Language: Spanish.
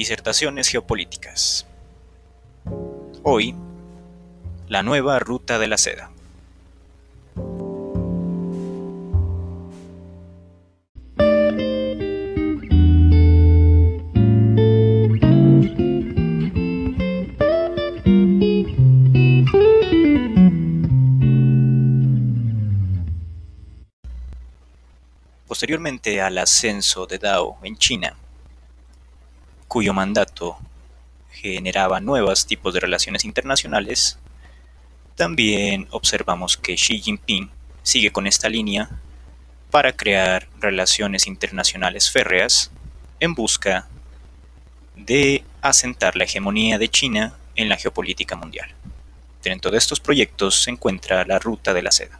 Disertaciones geopolíticas. Hoy, la nueva ruta de la seda. Posteriormente al ascenso de Dao en China, cuyo mandato generaba nuevos tipos de relaciones internacionales, también observamos que Xi Jinping sigue con esta línea para crear relaciones internacionales férreas en busca de asentar la hegemonía de China en la geopolítica mundial. Dentro de estos proyectos se encuentra la Ruta de la Seda.